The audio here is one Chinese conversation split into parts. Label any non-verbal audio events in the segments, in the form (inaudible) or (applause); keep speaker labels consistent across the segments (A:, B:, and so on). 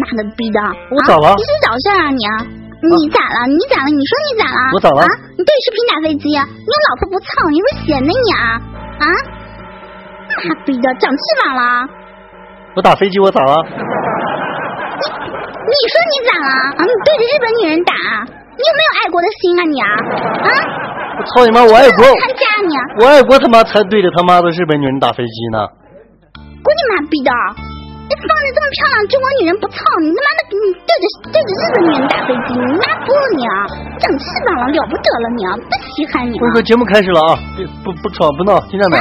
A: 妈的逼的！
B: 我咋了
A: 你是找事儿啊你？你咋了？你咋了？你说你咋了？
B: 我咋了
A: 啊？你对视频打飞机？你有老婆不操？你是闲的你啊？啊？妈逼的，长翅膀了？
B: 我打飞机我咋了？
A: 你说你咋了？啊？你对着日本女人打？你有没有爱国的心啊你啊？啊？
B: 我操你妈！我爱国，
A: 参加你？
B: 我爱国他妈才对着他妈的日本女人打飞机呢！
A: 滚你妈逼的！你放着这么漂亮中国女人不操，你他妈的你对着对着日本女人打飞机，你妈不你啊？长翅膀了，了不得了你啊！不稀罕你了
B: 我。说节目开始了啊！别不不吵不闹，听见没？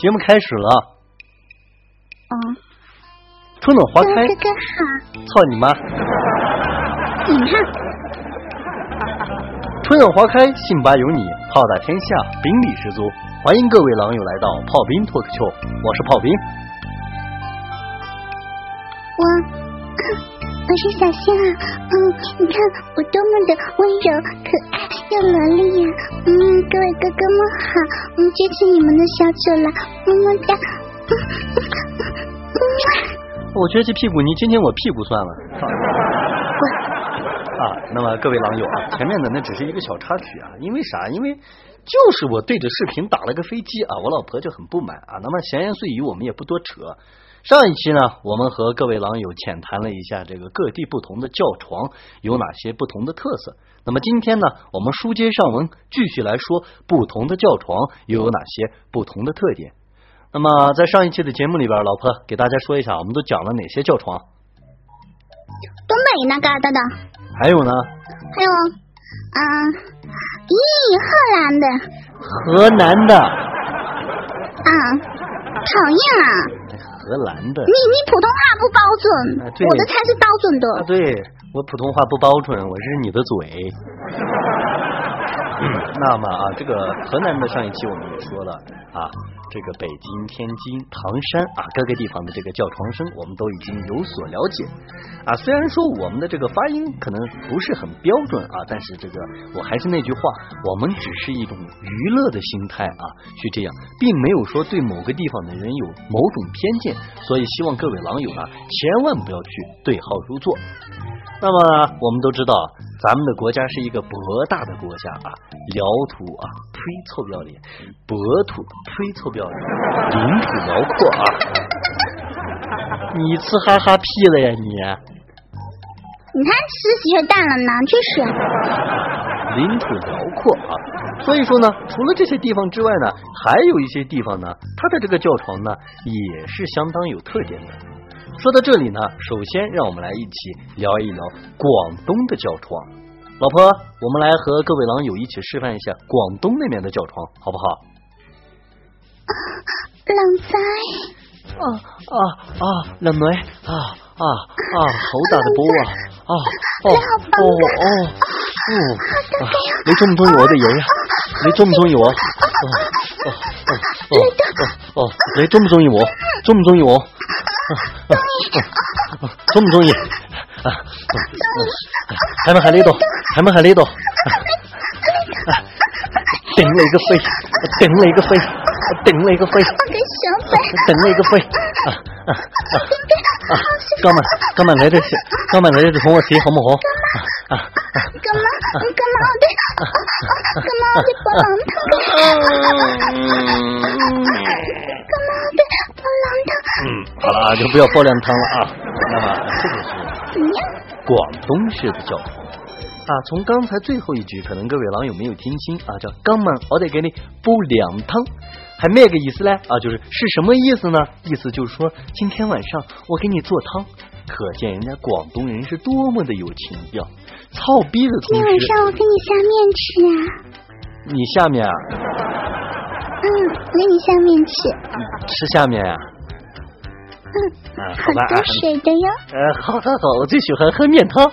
B: 节目开始了，
A: 嗯，
B: 春暖花开，
A: 哥哥好，
B: 操你妈！
A: 你看，
B: 春暖花开，信吧有你，炮打天下，兵力十足。欢迎各位狼友来到炮兵脱口秀，我是炮兵。
A: 我我是小仙啊，嗯，你看我多么的温柔、可爱又萝莉呀、嗯，各位哥哥们好，嗯，支持你们的小九啦，么么哒。
B: 我撅起屁股，你亲亲我屁股算了。(laughs) 啊，那么各位狼友啊，前面的那只是一个小插曲啊，因为啥？因为就是我对着视频打了个飞机啊，我老婆就很不满啊。那么闲言碎语我们也不多扯。上一期呢，我们和各位狼友浅谈了一下这个各地不同的叫床有哪些不同的特色。那么今天呢，我们书接上文，继续来说不同的叫床又有哪些不同的特点。那么在上一期的节目里边，老婆给大家说一下，我们都讲了哪些叫床？
A: 东北那嘎达的，
B: 还有呢，
A: 还有，嗯，咦，河南的，
B: 河南的、
A: 啊，讨厌啊！
B: 河南的
A: 你你普通话不标准，
B: 啊
A: 我的才是标准的。
B: 啊，对我普通话不标准，我是你的嘴。(laughs) 嗯，那么啊，这个河南的上一期我们也说了啊，这个北京、天津、唐山啊各个地方的这个叫床声，我们都已经有所了解啊。虽然说我们的这个发音可能不是很标准啊，但是这个我还是那句话，我们只是一种娱乐的心态啊去这样，并没有说对某个地方的人有某种偏见，所以希望各位狼友呢千万不要去对号入座。那么我们都知道，咱们的国家是一个博大的国家啊，辽土啊，忒臭不要脸；博土，忒臭不要脸；领土辽阔啊，你吃哈哈屁了呀你！
A: 你看吃洗血蛋了，呢去吃。
B: 领土辽阔啊，所以说呢，除了这些地方之外呢，还有一些地方呢，它的这个叫床呢也是相当有特点的。说到这里呢，首先让我们来一起聊一聊广东的叫床。老婆，我们来和各位狼友一起示范一下广东那边的叫床，好不好？(laughs)
A: 冷仔，
B: 啊啊啊！靓女啊啊啊！好大嘅波啊！啊哦哦哦哦啊！你中唔中意我哋嘢啊？你中唔中意我？哦哦哦哦！你中唔中意我？中唔中意我？中唔中意？啊！喺咪喺呢度？喺咪喺呢度？頂你個肺！頂你個肺！頂你个肺！
A: 我嘅小嘴，
B: 頂你個肺！啊啊啊啊！今晚今晚你哋今晚你哋同我試好不好？啊啊！
A: 干嘛？干嘛我的？干嘛我的波浪汤？干嘛我的波浪汤？
B: 嗯，好了啊，就不要爆凉汤了啊。那么这个是？广东式的叫法啊。从刚才最后一句，可能各位狼友没有听清啊，叫“刚满我得给你煲凉汤”，还咩个意思嘞？啊，就是是什么意思呢？意思就是说今天晚上我给你做汤，可见人家广东人是多么的有情调。操逼的同
A: 今天晚，上我给你下面吃啊。
B: 你下面啊，
A: 嗯，我给你下面吃。
B: 吃下面啊、
A: 嗯，
B: 啊？
A: 好多水的哟。
B: 呃，好好好，我最喜欢喝面汤。(laughs) (laughs)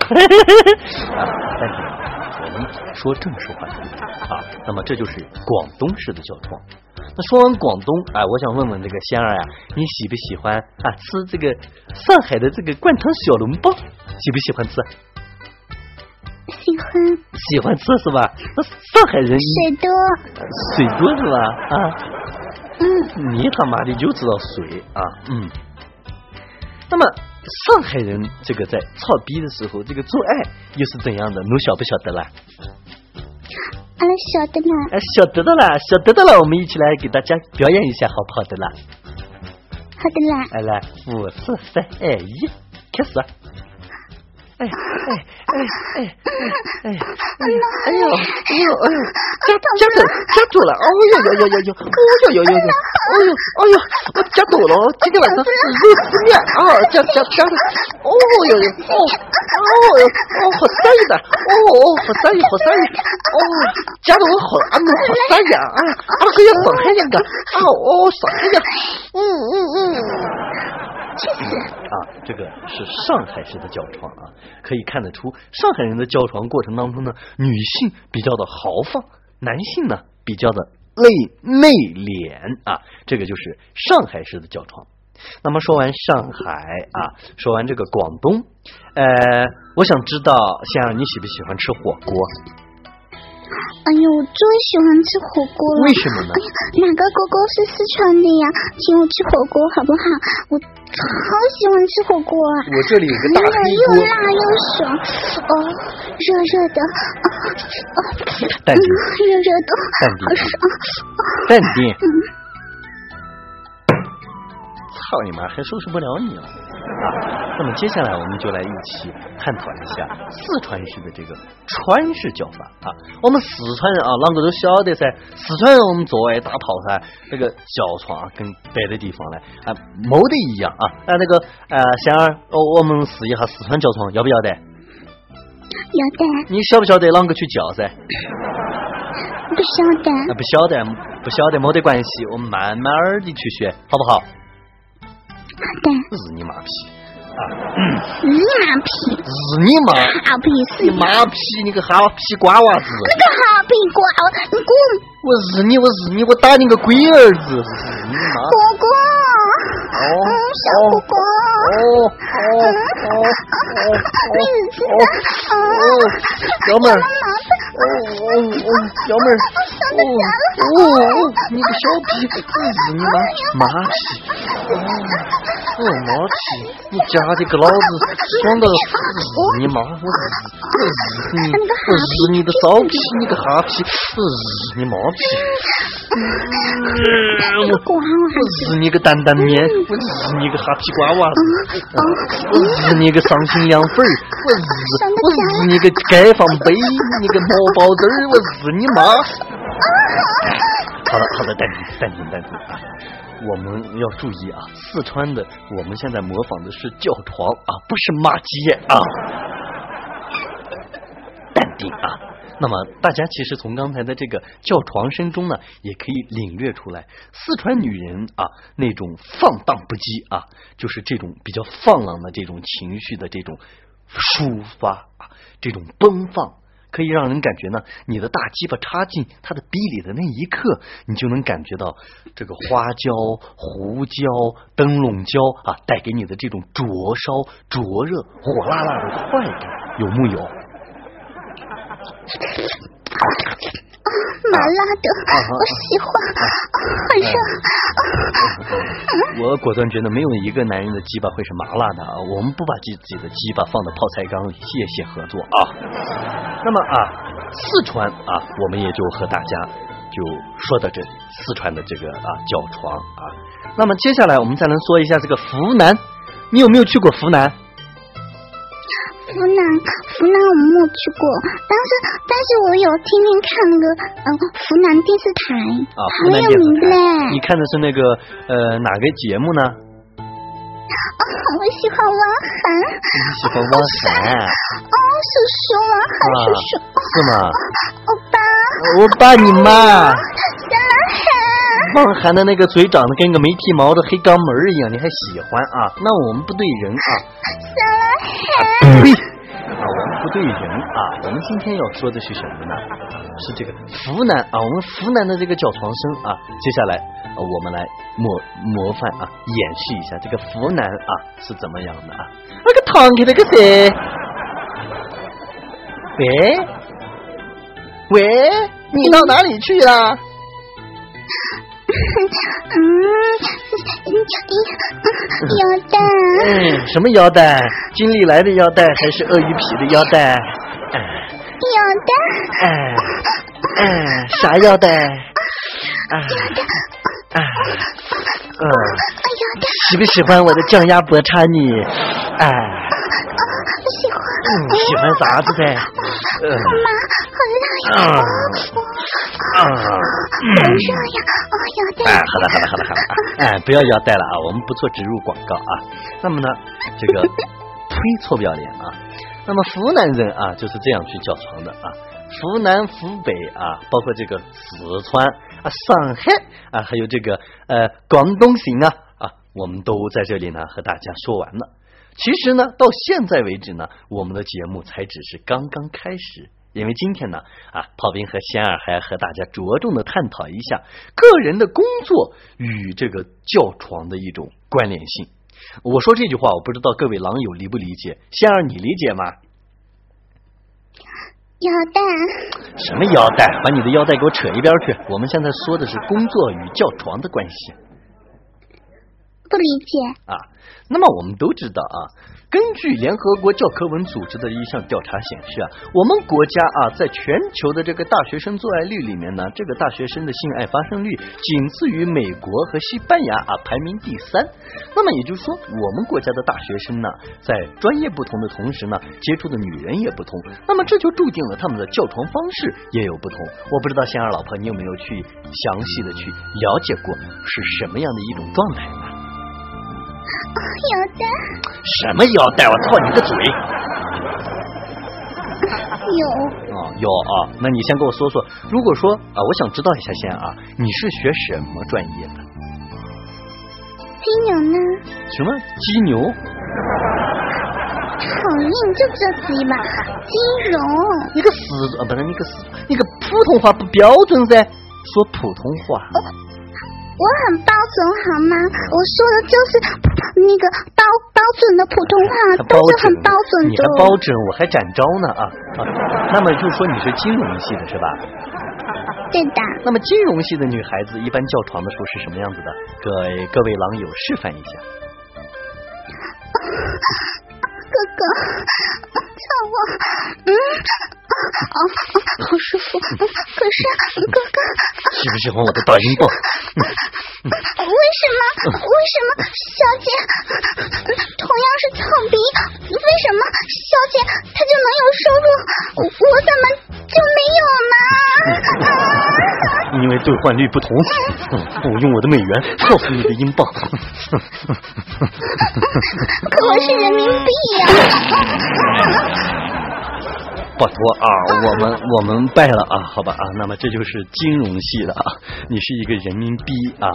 B: 说正式话题啊，那么这就是广东式的叫床。那说完广东，哎，我想问问这个仙儿呀、你喜不喜欢啊吃这个上海的这个灌汤小笼包？喜不喜欢吃？
A: 喜欢
B: 喜欢吃是吧？那上海人
A: 水多。
B: 水多是吧？啊，
A: 嗯，
B: 你他妈的就知道水啊，嗯。那么上海人这个在操逼的时候，这个做爱又是怎样的？侬晓不晓得啦？
A: 晓得啦。
B: 哎，晓得的啦，晓得的啦，我们一起来给大家表演一下，好不好的啦？
A: 好的啦。
B: 来来，五四三二一，开始。哎哎哎哎哎哎哎！哎呦哎呦哎呦哎呦！夹夹住夹住了！哎呦呦呦呦呦！哦呦呦呦呦！哎呦哎呦！我夹住了！今天晚上肉丝面啊！夹夹夹的！哦呦呦！哦哦哟！哦好色意的！哦哦好色意好色意！哦夹的我好啊！我好色呀！啊啊可以上海人的啊哦上海人！嗯嗯嗯。(laughs) 啊，这个是上海式的叫床啊，可以看得出上海人的叫床过程当中呢，女性比较的豪放，男性呢比较的内内敛啊，这个就是上海式的叫床。那么说完上海啊，说完这个广东，呃，我想知道，像你喜不喜欢吃火锅？
A: 哎呦，我最喜欢吃火锅了。
B: 为什么呢？
A: 哎呀，哪个哥哥是四川的呀？请我吃火锅好不好？我好喜欢吃火锅啊！
B: 我这里有个大黑
A: 锅，又辣又爽，哦，热热的，哦，
B: 淡定，
A: 热热的，
B: 淡定，
A: 爽，
B: 淡定。操你妈，还收拾不了你了！啊，(laughs) 那么接下来我们就来一起探讨一下四川式的这个川式叫法啊。我们四川人啊，啷个都晓得噻。四川人我们做爱打炮噻，这个叫床跟别的地方呢啊，没得一样啊。那，那个呃，仙儿，我，我们试一下四川叫床，要不要得？
A: 要得。
B: 你晓不晓得啷个去叫噻？
A: 不晓得。
B: 啊，不晓得，不晓得，没得关系，我们慢慢的去学，好不好？日你妈皮啊！
A: 日你妈皮！
B: 日你妈！
A: 哈屁
B: 死！你妈皮！你个哈屁瓜娃子！
A: 你个哈屁瓜娃你滚！
B: 我日你！我日你！我打你个龟儿子！日你妈！
A: 哥哥！
B: 哦，
A: 小哥哥！
B: 哦哦哦哦
A: 哦！
B: 哦，小妹儿！哦哦哦，小妹儿！哦哦，你个小屁！日你妈！妈屁！(laughs) 哦。我妈皮，你夹的给老子爽到日你妈！我日我日你！我日你的骚皮！你个哈皮！我日你妈皮！我我日你个担担面！我日你个哈皮瓜娃子！我日你个伤心凉粉！我日我日你个解放碑！你个毛包子儿！我日你妈！好了好了，淡定淡定淡定啊！我们要注意啊，四川的我们现在模仿的是叫床啊，不是骂街啊，淡定啊。那么大家其实从刚才的这个叫床声中呢，也可以领略出来，四川女人啊那种放荡不羁啊，就是这种比较放浪的这种情绪的这种抒发啊，这种奔放。可以让人感觉呢，你的大鸡巴插进他的逼里的那一刻，你就能感觉到这个花椒、胡椒、灯笼椒啊带给你的这种灼烧、灼热、火辣辣的快感，有木有？(laughs)
A: 麻辣的，我喜欢，很热。
B: 我果断觉得没有一个男人的鸡巴会是麻辣的啊！我们不把自己的鸡巴放到泡菜缸里，谢谢合作啊。那么啊，四川啊，我们也就和大家就说到这四川的这个啊叫床啊。那么接下来我们再来说一下这个湖南，你有没有去过湖南？
A: 湖南，湖南我没有去过，但是但是我有天天看那个嗯湖南电视台，
B: 啊，
A: 很有名的嘞。
B: 你看的是那个呃哪个节目呢？
A: 哦，我喜欢汪涵。
B: 你喜欢汪涵？
A: 哦，叔叔，汪涵叔叔。
B: 是吗？
A: 欧巴。
B: 欧巴你妈。
A: 小男孩。
B: 汪涵的那个嘴长得跟个没剃毛的黑肛门一样，你还喜欢啊？那我们不对人啊。
A: 小
B: 对，啊，我们不对人啊，我们今天要说的是什么呢？是这个湖南啊，我们湖南的这个叫床声啊，接下来我们来模模范啊，演示一下这个湖南啊是怎么样的啊？那个堂客那个谁？喂喂，你到哪里去了？(laughs)
A: 嗯，腰带。
B: 嗯，什么腰带？金利来的腰带还是鳄鱼皮的腰带？
A: 腰带。
B: 哎哎，啥腰带？啊啊嗯，
A: 腰带。
B: 喜不喜欢我的降压脖叉你？哎，
A: 喜欢。
B: 嗯，喜欢啥子噻？
A: 好麻，好辣呀！啊，腰带。
B: 哎，好了好了好了好了啊！(laughs) 哎，不要腰带了啊，我们不做植入广告啊。那么呢，这个呸，臭不要脸啊！那么湖南人啊就是这样去叫床的啊。湖南、湖北啊，包括这个四川啊、上海啊，还有这个呃广东省啊啊，我们都在这里呢和大家说完了。其实呢，到现在为止呢，我们的节目才只是刚刚开始。因为今天呢啊，炮兵和仙儿还要和大家着重的探讨一下个人的工作与这个叫床的一种关联性。我说这句话，我不知道各位狼友理不理解？仙儿，你理解吗？
A: 腰带？
B: 什么腰带？把你的腰带给我扯一边去！我们现在说的是工作与叫床的关系。
A: 不理解
B: 啊。那么我们都知道啊，根据联合国教科文组织的一项调查显示啊，我们国家啊，在全球的这个大学生做爱率里面呢，这个大学生的性爱发生率仅次于美国和西班牙啊，排名第三。那么也就是说，我们国家的大学生呢，在专业不同的同时呢，接触的女人也不同。那么这就注定了他们的叫床方式也有不同。我不知道仙儿老婆，你有没有去详细的去了解过是什么样的一种状态呢？
A: 腰带？
B: 什么腰带？我操你个嘴！(laughs)
A: 有
B: 哦，有啊。那你先跟我说说，如果说啊，我想知道一下先啊，你是学什么专业的？
A: 金牛呢？
B: 什么金牛？
A: 好硬，就这鸡吧。金融。
B: 你个死啊，不是你个死，你个普通话不标准噻，说普通话。
A: 我很标准好吗？我说的就是那个包包准的普通话，都是很标准的。
B: 你还包准，我还展昭呢啊啊！那么就是说你是金融系的是吧？
A: 对的。
B: 那么金融系的女孩子一般叫床的时候是什么样子的？各位各位狼友示范一下。(laughs)
A: 哥哥，叫我，嗯，啊，(laughs) 好舒服。可是哥哥，
B: 喜不喜欢我的大阴棒？
A: 为什么？为什么小姐同样是草鼻，为什么小姐她就能有收入，我怎么就没有
B: 呢？因为兑换率不同，我用我的美元告诉你的英镑。
A: 可我是人民币
B: 呀！拜托啊，(laughs) 我们我们败了啊，好吧啊，那么这就是金融系的啊，你是一个人民币啊，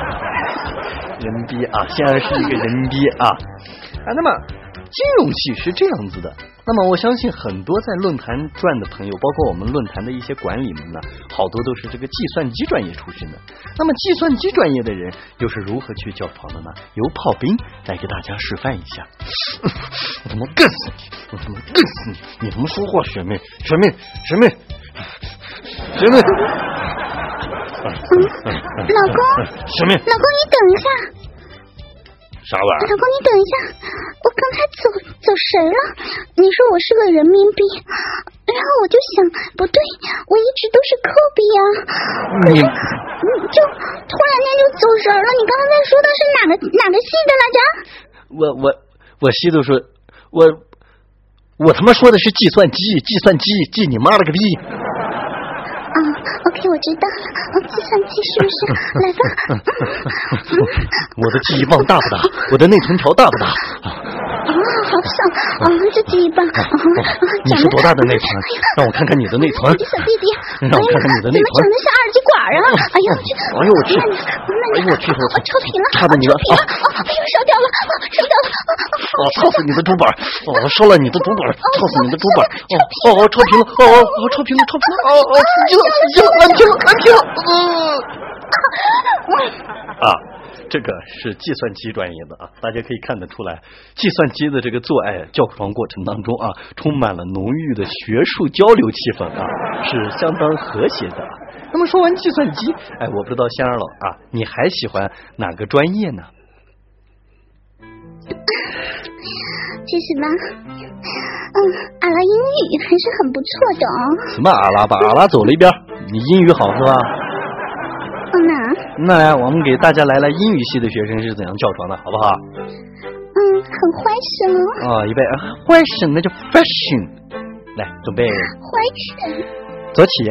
B: (laughs) 人民币啊，现在是一个人民币啊啊，那么金融系是这样子的。那么我相信很多在论坛转的朋友，包括我们论坛的一些管理们呢，好多都是这个计算机专业出身的。那么计算机专业的人又是如何去叫床的呢？由炮兵来给大家示范一下。我他妈干死你！我他妈干死你！你他妈说话学妹，学妹，学妹，学妹。
A: 老公，
B: 学妹，
A: 老公你等一下。
B: 啥玩意儿？
A: 老公，你等一下，我刚才走走神了。你说我是个人民币，然后我就想，不对，我一直都是扣币啊。
B: 你，
A: 就突然间就走神了。你刚刚在说的是哪个哪个系的来着？
B: 我我我系的说，我我他妈说的是计算机，计算机，计你妈了个逼！
A: 啊，OK，我知道了。计算机是不是？(laughs) 来吧。(laughs)
B: 我的记忆棒大不大？我的内存条大不大？
A: 好爽！啊，这记忆棒。
B: 你是多大的内存？让我看看你的内存。
A: 小弟弟，
B: 让我看看你的内存。
A: 怎么长得像二极管啊？哎呦我去！
B: 哎呦我去！哎呦我去！
A: 我超频了！
B: 差的你了！
A: 啊！哎呦烧掉了！烧掉了！
B: 我操死你的主板！我烧了你的主板！操死你的主板！哦哦超频了！哦哦超频了！超频了！哦哦死机了！死机了！安停了！安停了！啊，这个是计算机专业的啊，大家可以看得出来，计算机的这个做爱教床过程当中啊，充满了浓郁的学术交流气氛啊，是相当和谐的。那么说完计算机，哎，我不知道仙儿老啊，你还喜欢哪个专业呢？
A: 其实吧，嗯，阿拉英语还是很不错的哦。
B: 什么阿拉吧阿拉走了一边，你英语好是吧？
A: 嗯呐，
B: 那来，我们给大家来来英语系的学生是怎样叫床的，好不好？
A: 嗯，很欢喜哦
B: 哦，预备，欢声那叫 fashion，来准备，
A: 欢声。
B: 走起。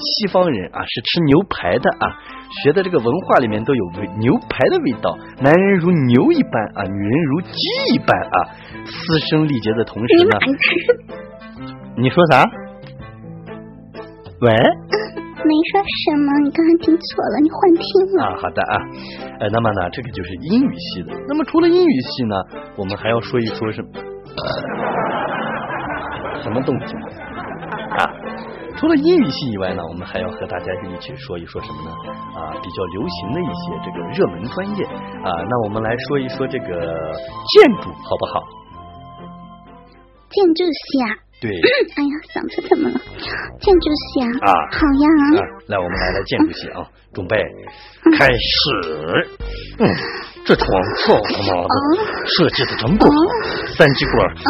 B: 西方人啊，是吃牛排的啊，学的这个文化里面都有牛排的味道。男人如牛一般啊，女人如鸡一般啊，嘶声力竭的同时呢，(laughs) 你说啥？喂？
A: 没说什么，你刚刚听错了，你幻听了
B: 啊。好的啊，呃，那么呢，这个就是英语系的。那么除了英语系呢，我们还要说一说什么？(coughs) 什么动静？啊，除了英语系以外呢，我们还要和大家一起说一说什么呢？啊，比较流行的一些这个热门专业啊，那我们来说一说这个建筑好不好？
A: 建筑系啊？
B: 对。
A: 哎呀，嗓子怎么了？建筑系啊？
B: 啊，
A: 好呀。
B: 来，我们来来建筑系啊，准备开始。嗯。这床操他妈的设计的真不好，三极管嗯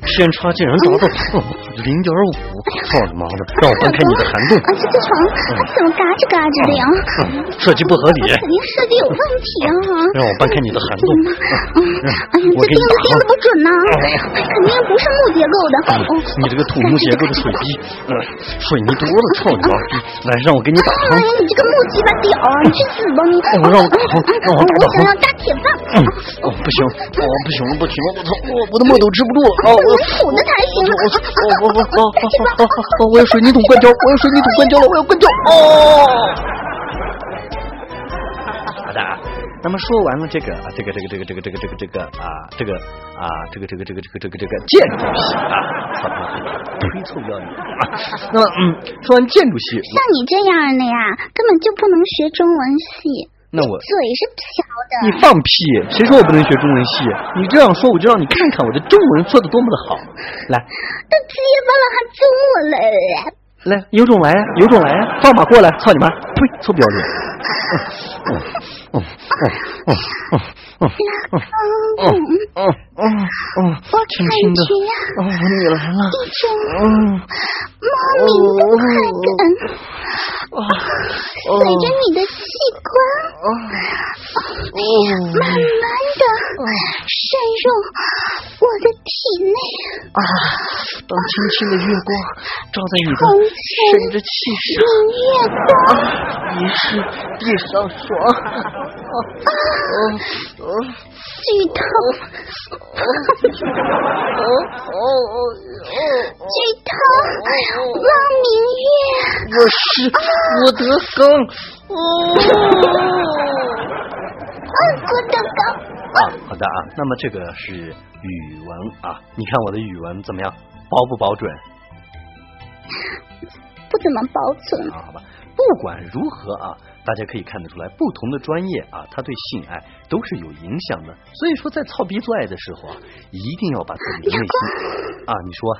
B: 偏差竟然达到零点五，操你妈的！让我翻开你的涵洞。
A: 啊，这这床怎么嘎吱嘎吱的呀？
B: 设计不合理。
A: 肯定设计有问题啊！
B: 让我翻开你的涵洞。
A: 哎呀，这钉子钉的不准呐，肯定不是木结构的。
B: 你这个土木结构的水滴，嗯，水泥多了，操你妈！来，让我给你打汤。
A: 哎呀，你这个木鸡巴屌，你去死吧你！
B: 我让我打汤，让我打疼！我想要。
A: 大铁棒！
B: 嗯，哦，不行，哦，不行了，不行了，我操，我我的墨都吃不住了，啊，
A: 我土的才行。
B: 我我我我我我我要水泥桶灌浇，我要水泥桶灌浇了，我要灌浇。哦。好的，那么说完了这个啊，这个这个这个这个这个这个这个啊，这个啊，这个这个这个这个这个这个建筑系啊，操他妈，推臭要你啊！那么嗯，说完建筑系，
A: 像你这样的呀，根本就不能学中文系。
B: 那我
A: 嘴是瓢的，
B: 你放屁！谁说我不能学中文系？你这样说，我就让你看看我的中文说的多么的好。来，
A: 都结巴了还中文了？
B: 来，有种来呀，有种来呀，放马过来！操你妈！呸，臭不要脸！嗯嗯嗯嗯嗯嗯嗯嗯嗯，
A: 我轻轻的，
B: 哦，你来了，
A: 一种莫名的快感。随着你的器官，慢慢的渗入我的体内。
B: 啊，当轻轻的月光照在你的生殖器
A: 上，月
B: 光，你是地上霜。
A: 啊，剧透，剧透，汪明月，
B: 我是。郭德纲，
A: 啊，郭德纲
B: 啊，好的啊，那么这个是语文啊，你看我的语文怎么样，包不保准？(laughs)
A: 不怎么保准。
B: 啊，好吧，不管如何啊，大家可以看得出来，不同的专业啊，他对性爱都是有影响的，所以说在操逼做爱的时候啊，一定要把自己的内心啊，你说。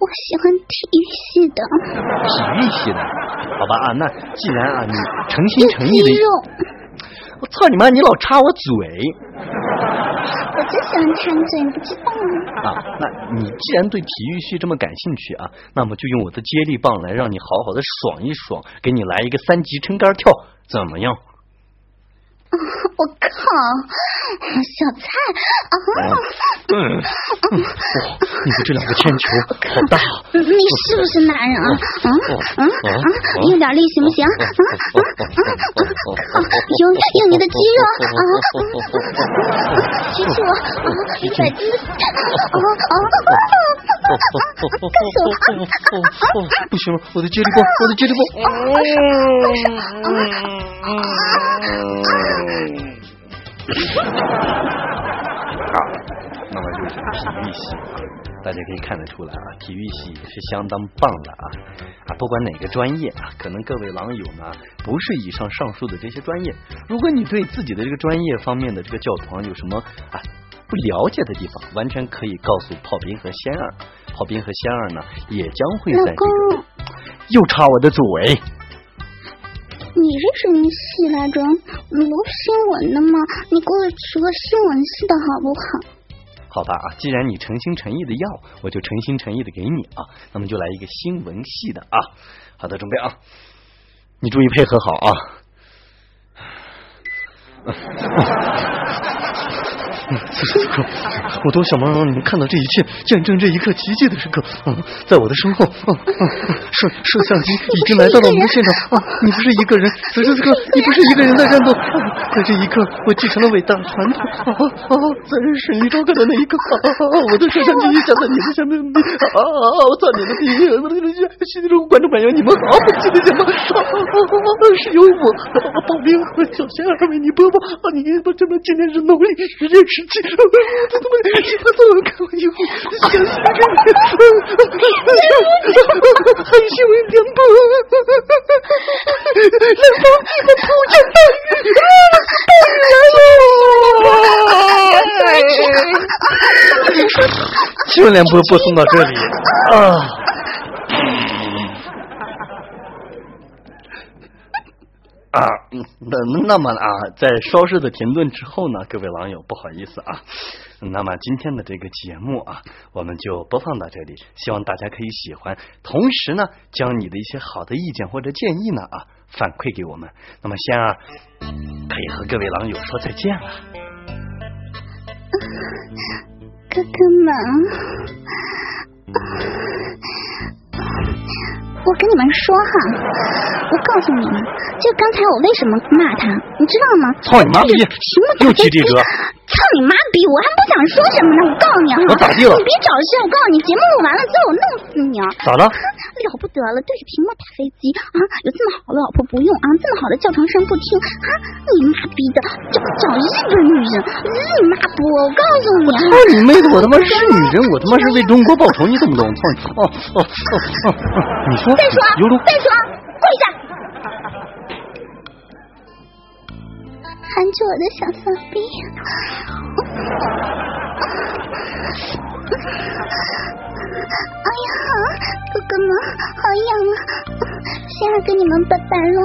A: 我喜欢体育系的，
B: 体育系的，好吧啊，那既然啊你诚心诚意的，我操你妈，你老插我嘴，
A: 我只喜欢馋嘴，你不知道吗？
B: 啊，那你既然对体育系这么感兴趣啊，那么就用我的接力棒来让你好好的爽一爽，给你来一个三级撑杆跳，怎么样？
A: 嗯，(laughs) 我靠，小蔡啊！
B: 你的这两个铅球好大！
A: 你是不是男人啊？啊啊啊！用点力行不行？啊啊啊！用用你的肌肉啊！举起我啊！一百斤！啊啊！干什么？
B: 不行了，我的接力棒，我的接力棒！(laughs) 好，那么就是体育系啊，大家可以看得出来啊，体育系是相当棒的啊啊，不管哪个专业啊，可能各位狼友呢不是以上上述的这些专业，如果你对自己的这个专业方面的这个教堂有什么啊不了解的地方，完全可以告诉炮兵和仙儿，炮兵和仙儿呢也将会在这个又插我的嘴。
A: 你是什么系来着？你读新闻的吗？你给我取个新闻系的好不好？
B: 好吧啊，既然你诚心诚意的要，我就诚心诚意的给你啊。那么就来一个新闻系的啊。好的，准备啊，你注意配合好啊。(laughs) 此时此刻，我多想让你们看到这一切，见证这一刻奇迹的时刻。在我的身后，摄摄像机已经来到了我们的现场。你不是一个人，此时此刻，你不是一个人在战斗。在这一刻，我继承了伟大传统。啊啊，在胜利召开的那一刻，我的摄像机响在你的下面。啊啊，我钻你的地，我的心中观众朋友，你们好，记得什么？啊啊，是由我保兵和小仙儿为你播报。啊，你不这么今天是农历十月。十七，我怎么你不做看我衣服？想想看，很新闻点播，南方地的土降大雨，新闻联播播送到这里啊。啊，那那么啊，在稍事的停顿之后呢，各位网友不好意思啊，那么今天的这个节目啊，我们就播放到这里，希望大家可以喜欢，同时呢，将你的一些好的意见或者建议呢啊反馈给我们。那么仙儿可以和各位网友说再见了，
A: 哥哥们。我跟你们说哈，我告诉你们，就刚才我为什么骂他，你知道吗？
B: 操你妈逼！
A: 什么
B: 又骑这车？
A: 操你妈逼！我还不想说什么呢，我告诉你啊，
B: 我咋地了？
A: 你别找事！我告诉你，节目录完了之后我弄死你啊！
B: 咋了？
A: 了不得了，对着屏幕打飞机啊！有这么好的老婆不用啊，这么好的教堂声不听啊！你妈逼的，这不找日本女人，日你妈不！我告诉你，
B: 操你妹的！我他妈是女人，我他妈是为中国报仇，你懂不懂？操你！哦哦哦哦！你说？
A: 再说，再说，跪下！含住我的小骚逼。哎呀，哥哥们，好痒啊！先来跟你们拜拜了。